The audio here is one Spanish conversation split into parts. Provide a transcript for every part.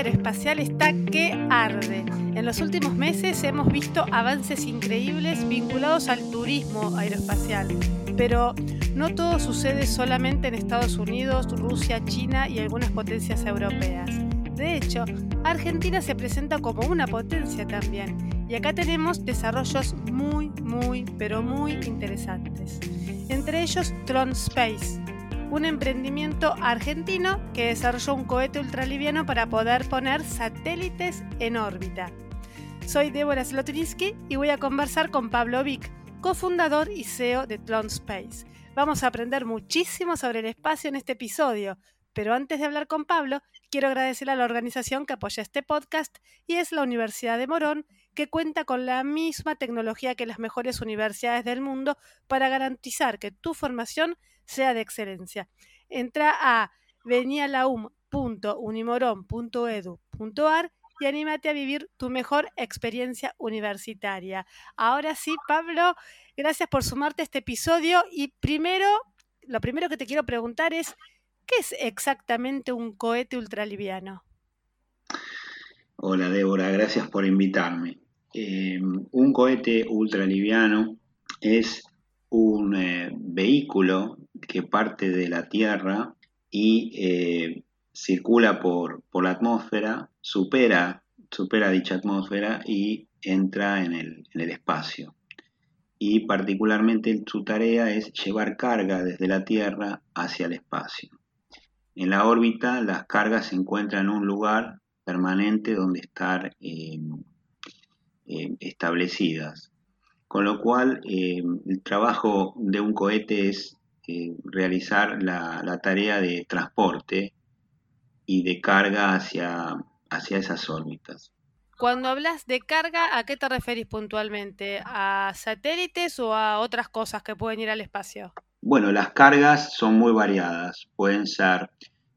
aeroespacial está que arde. En los últimos meses hemos visto avances increíbles vinculados al turismo aeroespacial, pero no todo sucede solamente en Estados Unidos, Rusia, China y algunas potencias europeas. De hecho, Argentina se presenta como una potencia también, y acá tenemos desarrollos muy, muy, pero muy interesantes. Entre ellos Tron Space, un emprendimiento argentino que desarrolló un cohete ultraliviano para poder poner satélites en órbita. Soy Débora Slotinsky y voy a conversar con Pablo Vic, cofundador y CEO de Tron Space. Vamos a aprender muchísimo sobre el espacio en este episodio, pero antes de hablar con Pablo, quiero agradecer a la organización que apoya este podcast y es la Universidad de Morón, que cuenta con la misma tecnología que las mejores universidades del mundo para garantizar que tu formación sea de excelencia. Entra a venialaum.unimoron.edu.ar y anímate a vivir tu mejor experiencia universitaria. Ahora sí, Pablo, gracias por sumarte a este episodio y primero, lo primero que te quiero preguntar es, ¿qué es exactamente un cohete ultraliviano? Hola Débora, gracias por invitarme. Eh, un cohete ultraliviano es un eh, vehículo que parte de la Tierra y eh, circula por, la atmósfera, supera, supera dicha atmósfera y entra en el, en el espacio. Y particularmente su tarea es llevar carga desde la Tierra hacia el espacio. En la órbita las cargas se encuentran en un lugar permanente donde estar eh, establecidas. Con lo cual, eh, el trabajo de un cohete es eh, realizar la, tarea de transporte y de carga hacia, hacia esas órbitas. Cuando hablas de carga, ¿a qué te referís puntualmente? ¿A satélites o a otras cosas que pueden ir al espacio? Bueno, las cargas son muy variadas. Pueden ser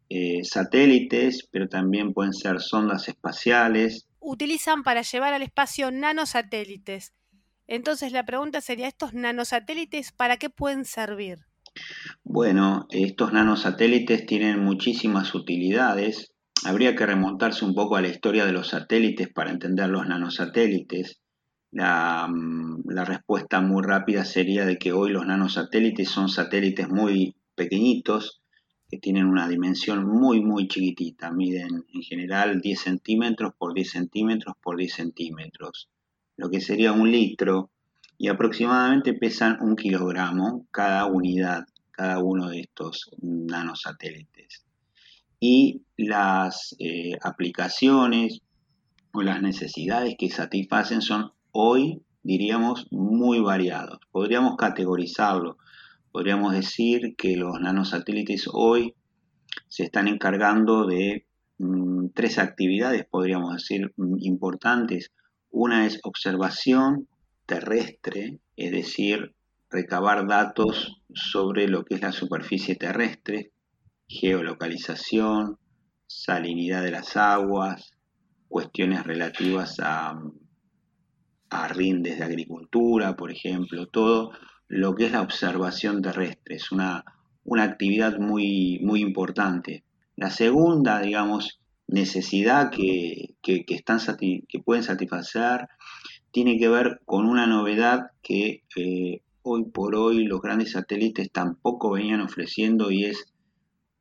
eh, satélites, pero también pueden ser sondas espaciales. Utilizan para llevar al espacio nanosatélites. Entonces la pregunta sería, ¿estos nanosatélites para qué pueden servir? Bueno, estos nanosatélites tienen muchísimas utilidades. Habría que remontarse un poco a la historia de los satélites para entender los nanosatélites. La, mm, la respuesta muy rápida sería de que hoy los nanosatélites son satélites muy pequeñitos, que tienen una dimensión muy, muy chiquitita. Miden en general 10 centímetros por 10 centímetros por 10 centímetros lo que sería un litro, y aproximadamente pesan un kilogramo cada unidad, cada uno de estos nanosatélites. Y las eh, aplicaciones o las necesidades que satisfacen son hoy, diríamos, muy variados. Podríamos categorizarlo, podríamos decir que los nanosatélites hoy se están encargando de mm, tres actividades, podríamos decir, mm, importantes. Una es observación terrestre, es decir, recabar datos sobre lo que es la superficie terrestre, geolocalización, salinidad de las aguas, cuestiones relativas a, a rindes de agricultura, por ejemplo, todo lo que es la observación terrestre. Es una, una actividad muy, muy importante. La segunda, digamos, necesidad que, están, que pueden satisfacer tiene que ver con una novedad que eh, hoy por hoy los grandes satélites tampoco venían ofreciendo y es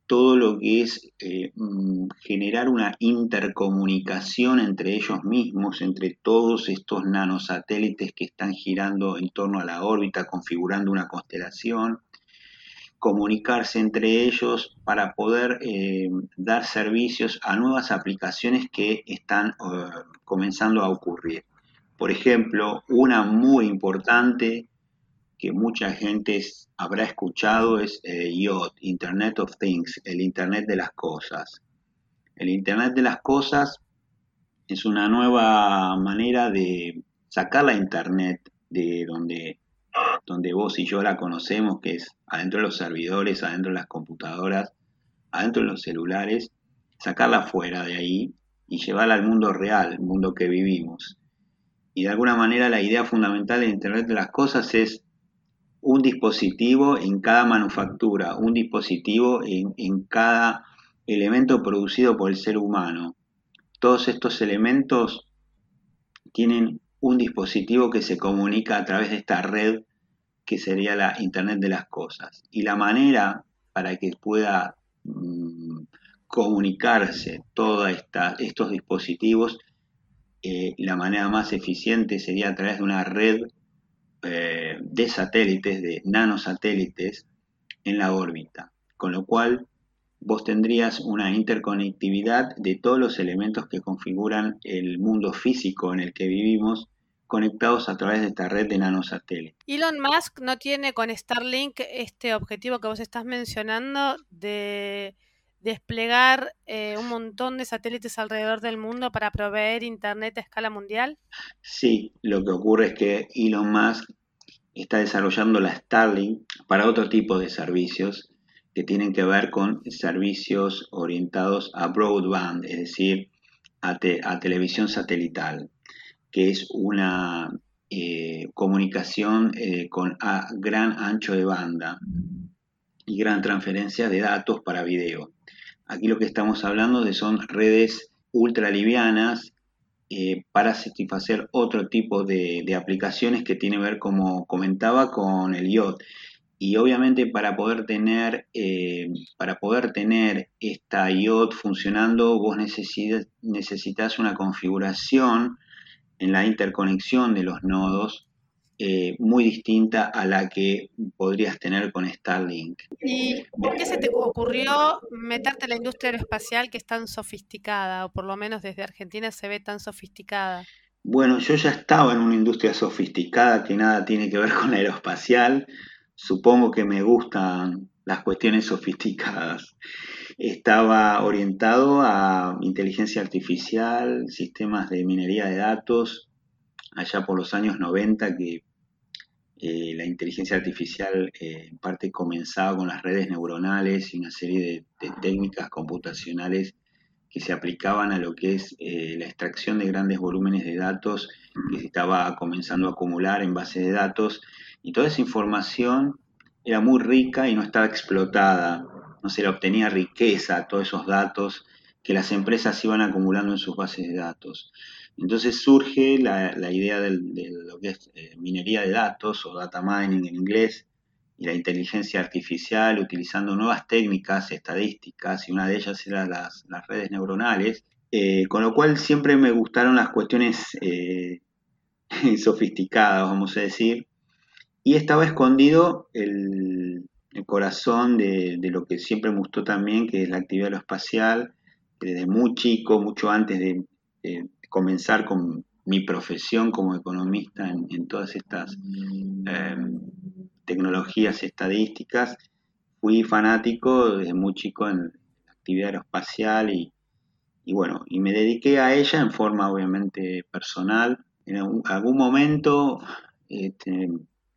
todo lo que es eh, mm, generar una intercomunicación entre ellos mismos, entre todos estos nanosatélites que están girando en torno a la órbita, configurando una constelación, comunicarse entre ellos para poder eh, dar servicios a nuevas aplicaciones que están comenzando a ocurrir. Por ejemplo, una muy importante que mucha gente habrá escuchado es eh, IoT, Internet of Things, el Internet de las Cosas. El Internet de las Cosas es una nueva manera de sacar la Internet de donde donde vos y yo la conocemos, que es adentro de los servidores, adentro de las computadoras, adentro de los celulares, sacarla fuera de ahí y llevarla al mundo real, el mundo que vivimos. Y de alguna manera la idea fundamental de Internet de las Cosas es un dispositivo en cada manufactura, un dispositivo en, cada elemento producido por el ser humano, todos estos elementos tienen un dispositivo que se comunica a través de esta red que sería la Internet de las Cosas. Y la manera para que pueda mm, comunicarse todos estos dispositivos, eh, la manera más eficiente sería a través de una red eh, de satélites, de nanosatélites en la órbita. Con lo cual vos tendrías una interconectividad de todos los elementos que configuran el mundo físico en el que vivimos conectados a través de esta red de nanosatélites. Elon Musk no tiene con Starlink este objetivo que vos estás mencionando de desplegar eh, un montón de satélites alrededor del mundo para proveer Internet a escala mundial? Sí, lo que ocurre es que Elon Musk está desarrollando la Starlink para otro tipo de servicios que tienen que ver con servicios orientados a broadband, es decir, a televisión satelital que es una eh, comunicación eh, con gran ancho de banda y gran transferencia de datos para video. Aquí lo que estamos hablando de son redes ultralivianas eh, para satisfacer otro tipo de, aplicaciones que tiene que ver, como comentaba, con el IoT. Y obviamente para poder tener, para poder tener esta IoT funcionando, vos necesitas una configuración en la interconexión de los nodos eh, muy distinta a la que podrías tener con Starlink. ¿Y por qué se te ocurrió meterte en la industria aeroespacial que es tan sofisticada, o por lo menos desde Argentina se ve tan sofisticada? Bueno, yo ya estaba en una industria sofisticada que nada tiene que ver con aeroespacial. Supongo que me gustan las cuestiones sofisticadas estaba orientado a inteligencia artificial, sistemas de minería de datos, allá por los años 90 que eh, la inteligencia artificial eh, en parte comenzaba con las redes neuronales y una serie de, técnicas computacionales que se aplicaban a lo que es eh, la extracción de grandes volúmenes de datos que se estaba comenzando a acumular en bases de datos y toda esa información era muy rica y no estaba explotada no se le obtenía riqueza todos esos datos que las empresas iban acumulando en sus bases de datos. Entonces surge la, idea de lo que es eh, minería de datos o data mining en inglés y la inteligencia artificial utilizando nuevas técnicas estadísticas y una de ellas era las, redes neuronales, eh, con lo cual siempre me gustaron las cuestiones eh, sofisticadas, vamos a decir, y estaba escondido el, corazón de, lo que siempre me gustó también, que es la actividad aeroespacial, desde muy chico, mucho antes de, comenzar con mi profesión como economista en, todas estas em, tecnologías estadísticas, fui fanático desde muy chico en la actividad aeroespacial y, bueno, y me dediqué a ella en forma obviamente personal. En algún, momento este,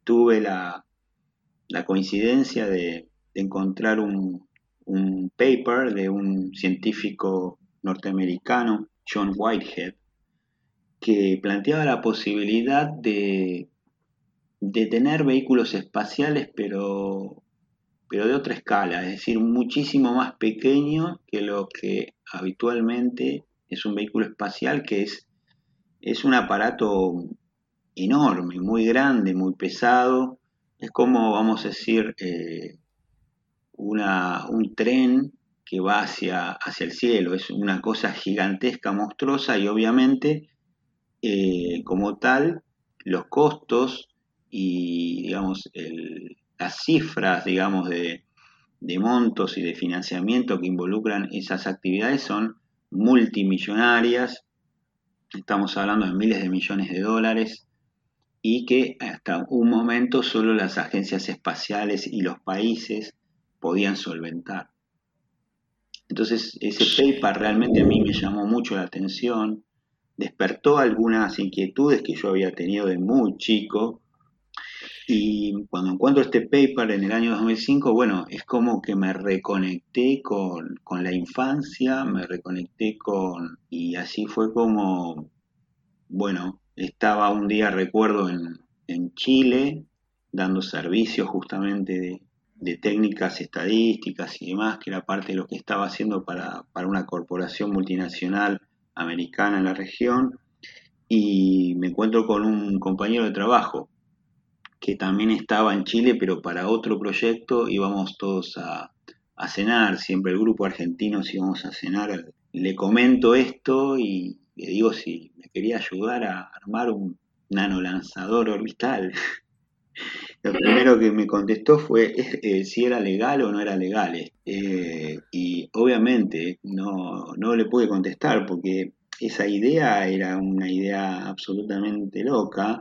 tuve la, la coincidencia de, encontrar un, paper de un científico norteamericano, John Whitehead, que planteaba la posibilidad de, de tener vehículos espaciales, pero, pero de otra escala, es decir, muchísimo más pequeño que lo que habitualmente es un vehículo espacial, que es, es un aparato enorme, muy grande, muy pesado, es como, vamos a decir, eh, una, un tren que va hacia, hacia el cielo. Es una cosa gigantesca, monstruosa y obviamente, eh, como tal, los costos y, digamos, las cifras, digamos, de, de montos y de financiamiento que involucran esas actividades son multimillonarias. Estamos hablando de miles de millones de dólares y que hasta un momento solo las agencias espaciales y los países podían solventar. Entonces ese paper realmente a mí me llamó mucho la atención, despertó algunas inquietudes que yo había tenido de muy chico. Y cuando encuentro este paper en el año 2005, bueno, es como que me reconecté con, con la infancia, me reconecté con... y así fue como, bueno, estaba un día, recuerdo, en, Chile, dando servicios justamente de, técnicas estadísticas y demás, que era parte de lo que estaba haciendo para, una corporación multinacional americana en la región y me encuentro con un compañero de trabajo que también estaba en Chile, pero para otro proyecto íbamos todos a, cenar, siempre el grupo argentino íbamos a cenar. Le comento esto y le digo si me quería ayudar a armar un nanolanzador orbital. Lo primero que me contestó fue eh, si era legal o no era legal. Eh, y obviamente no, no le pude contestar porque esa idea era una idea absolutamente loca.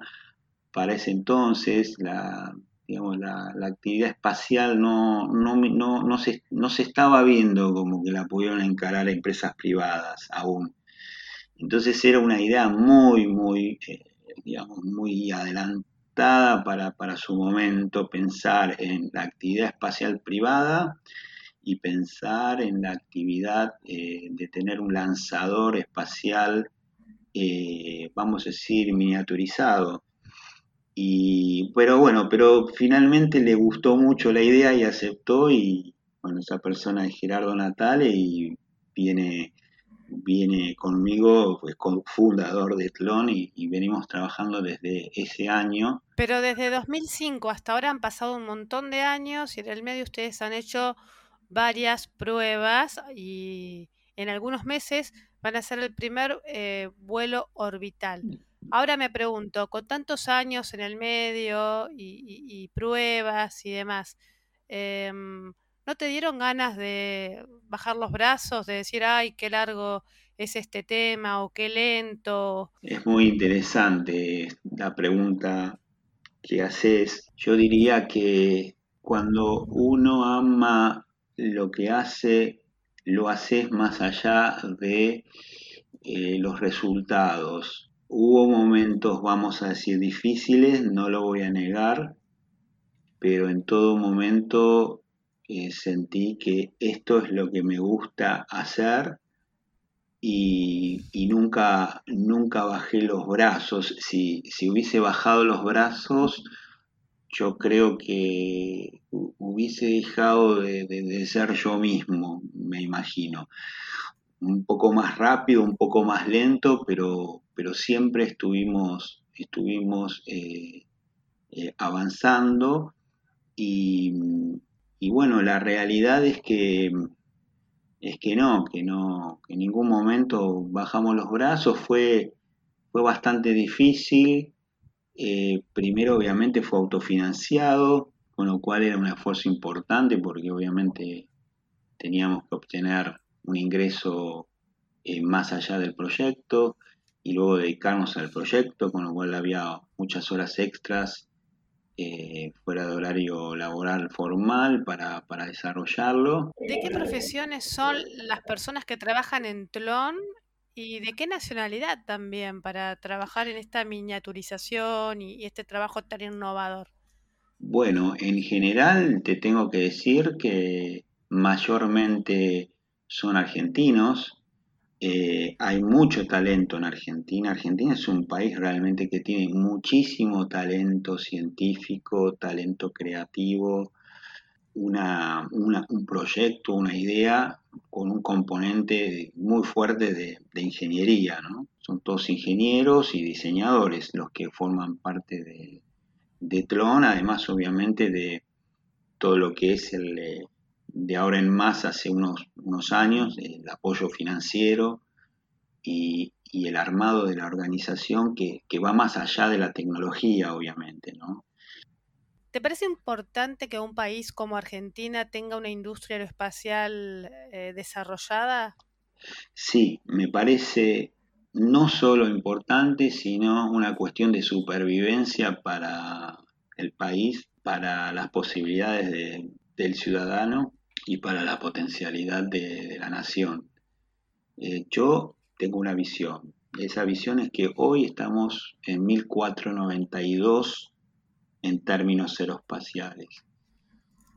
Para ese entonces la, digamos, la, actividad espacial no, no, no, no, se, no se estaba viendo como que la pudieron encarar empresas privadas aún. Entonces era una idea muy, muy, eh, digamos, muy adelantada para, para su momento pensar en la actividad espacial privada y pensar en la actividad eh, de tener un lanzador espacial, eh, vamos a decir, miniaturizado. Y, pero bueno, pero finalmente le gustó mucho la idea y aceptó y bueno, esa persona es Gerardo Natale y viene, viene conmigo, pues fundador de Tlon y, y, venimos trabajando desde ese año. Pero desde 2005 hasta ahora han pasado un montón de años y en el medio ustedes han hecho varias pruebas y en algunos meses van a ser el primer eh, vuelo orbital. Mm. Ahora me pregunto, con tantos años en el medio y, pruebas y demás, em, ¿no te dieron ganas de bajar los brazos, de decir, ay, qué largo es este tema o qué lento? Es muy interesante la pregunta que haces. Yo diría que cuando uno ama lo que hace, lo haces más allá de eh, los resultados. Hubo momentos, vamos a decir, difíciles, no lo voy a negar, pero en todo momento eh, sentí que esto es lo que me gusta hacer y, nunca, nunca bajé los brazos. Si, si hubiese bajado los brazos, yo creo que hubiese dejado de, ser yo mismo, me imagino. Un poco más rápido, un poco más lento, pero, pero siempre estuvimos, estuvimos eh, eh, avanzando y, bueno, la realidad es que es que no, que no, en ningún momento bajamos los brazos, fue, fue bastante difícil, eh, primero obviamente fue autofinanciado, con lo cual era un esfuerzo importante porque obviamente teníamos que obtener un ingreso eh, más allá del proyecto y luego dedicarnos al proyecto, con lo cual había muchas horas extras eh, fuera de horario laboral formal para, para, desarrollarlo. ¿De qué profesiones son las personas que trabajan en Tlon ¿Y de qué nacionalidad también para trabajar en esta miniaturización y, este trabajo tan innovador? Bueno, en general te tengo que decir que mayormente son argentinos. Eh, hay mucho talento en Argentina. Argentina es un país realmente que tiene muchísimo talento científico, talento creativo, un proyecto, una idea con un componente muy fuerte de, ingeniería. Son todos ingenieros y diseñadores los que forman parte de, de además obviamente de todo lo que es el eh, de ahora en más hace unos, unos años, el apoyo financiero y, y el armado de la organización que, que, va más allá de la tecnología, obviamente, ¿no? ¿Te parece importante que un país como Argentina tenga una industria aeroespacial eh, desarrollada? Sí, me parece no solo importante, sino una cuestión de supervivencia para el país, para las posibilidades del ciudadano y para la potencialidad de, la nación. Eh, yo tengo una visión. Esa visión es que hoy estamos en 1492 en términos aeroespaciales.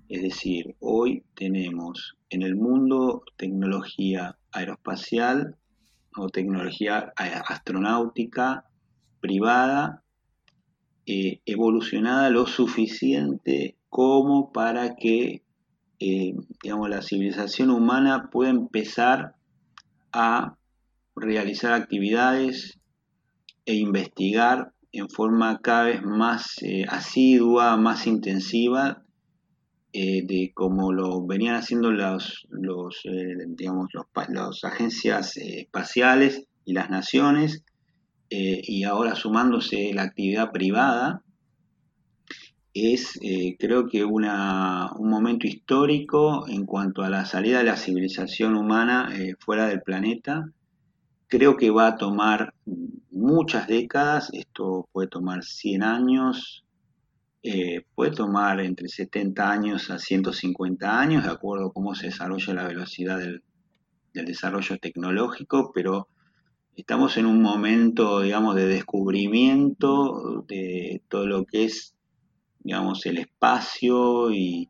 Es decir, hoy tenemos en el mundo tecnología aeroespacial o tecnología astronáutica privada eh, evolucionada lo suficiente como para que eh, digamos, la civilización humana pueda empezar a realizar actividades e investigar en forma cada vez más eh, asidua, más intensiva, eh, de como lo venían haciendo los, los digamos, las agencias espaciales y las naciones, y ahora sumándose la actividad privada, es creo que una, un momento histórico en cuanto a la salida de la civilización humana fuera del planeta. Creo que va a tomar muchas décadas, esto puede tomar 100 años, eh, puede tomar entre 70 años a 150 años, de acuerdo a cómo se desarrolla la velocidad del, desarrollo tecnológico, pero estamos en un momento, digamos, de descubrimiento de todo lo que es, digamos, el espacio y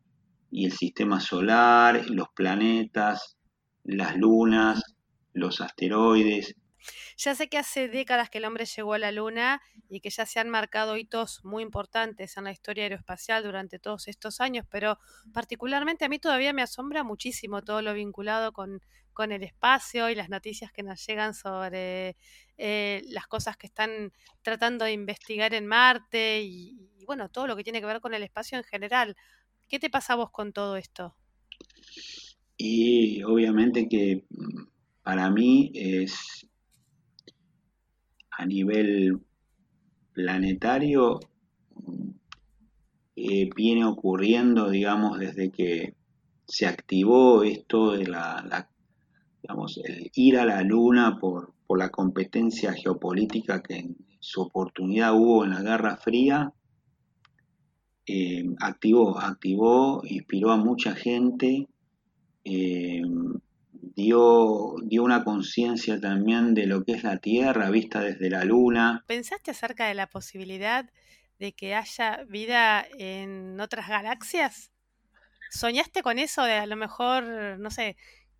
el sistema solar, los planetas, las lunas, los asteroides. Ya sé que hace décadas que el hombre llegó a la Luna y que ya se han marcado hitos muy importantes en la historia aeroespacial durante todos estos años, pero particularmente a mí todavía me asombra muchísimo todo lo vinculado con, el espacio y las noticias que nos llegan sobre eh, las cosas que están tratando de investigar en Marte y, bueno, todo lo que tiene que ver con el espacio en general. ¿Qué te pasa a vos con todo esto? Y obviamente que mm, para mí es a nivel planetario eh, viene ocurriendo, digamos, desde que se activó esto de la, digamos, el ir a la luna por, la competencia geopolítica que en su oportunidad hubo en la Guerra Fría, eh, activó, activó, inspiró a mucha gente. Eh, dio, dio una conciencia también de lo que es la Tierra vista desde la Luna. ¿Pensaste acerca de la posibilidad de que haya vida en otras galaxias? ¿Soñaste con eso de a lo mejor, no sé,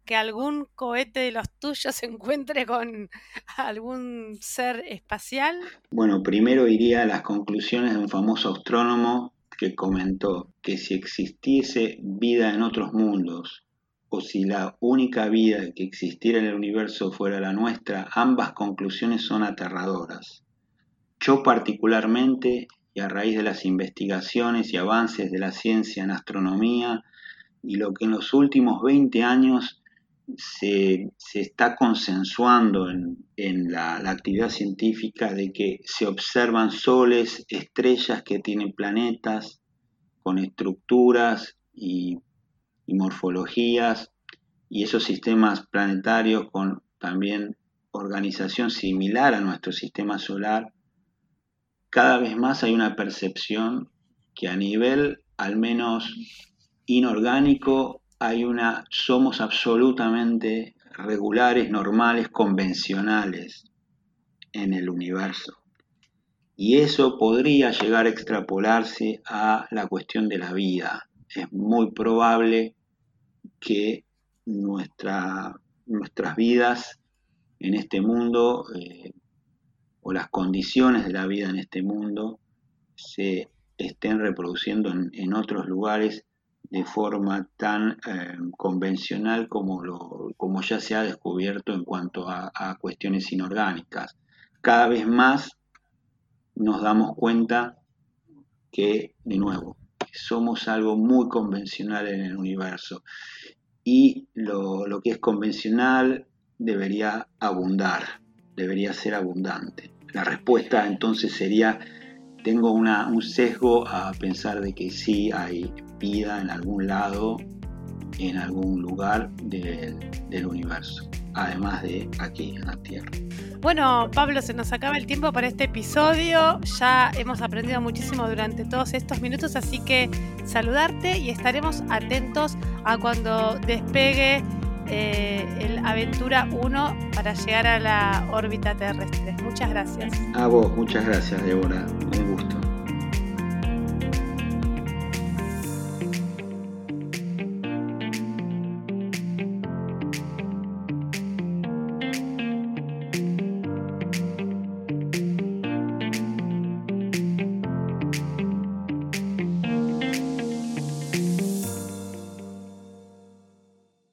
que algún cohete de los tuyos se encuentre con algún ser espacial? Bueno, primero iría a las conclusiones de un famoso astrónomo que comentó que si existiese vida en otros mundos o si la única vida que existiera en el universo fuera la nuestra, ambas conclusiones son aterradoras. Yo particularmente, y a raíz de las investigaciones y avances de la ciencia en astronomía, y lo que en los últimos 20 años se, está consensuando en, la, la, actividad científica de que se observan soles, estrellas que tienen planetas con estructuras y morfologías y esos sistemas planetarios con también organización similar a nuestro sistema solar, cada vez más hay una percepción que a nivel al menos inorgánico hay una somos absolutamente regulares, normales, convencionales en el universo. Y eso podría llegar a extrapolarse a la cuestión de la vida. Es muy probable que nuestra, nuestras vidas en este mundo eh, o las condiciones de la vida en este mundo se estén reproduciendo en, otros lugares de forma tan eh, convencional como, lo, como ya se ha descubierto en cuanto a, a cuestiones inorgánicas. Cada vez más nos damos cuenta que, de nuevo, somos algo muy convencional en el universo y lo, que es convencional debería abundar, debería ser abundante. La respuesta entonces sería, tengo un sesgo a pensar de que sí hay en algún lado, en algún lugar del universo, además de aquí en la Tierra. Bueno, Pablo, se nos acaba el tiempo para este episodio. Ya hemos aprendido muchísimo durante todos estos minutos, así que saludarte y estaremos atentos a cuando despegue eh, el Aventura 1 para llegar a la órbita terrestre. Muchas gracias. A vos, muchas gracias, Débora. Un gusto.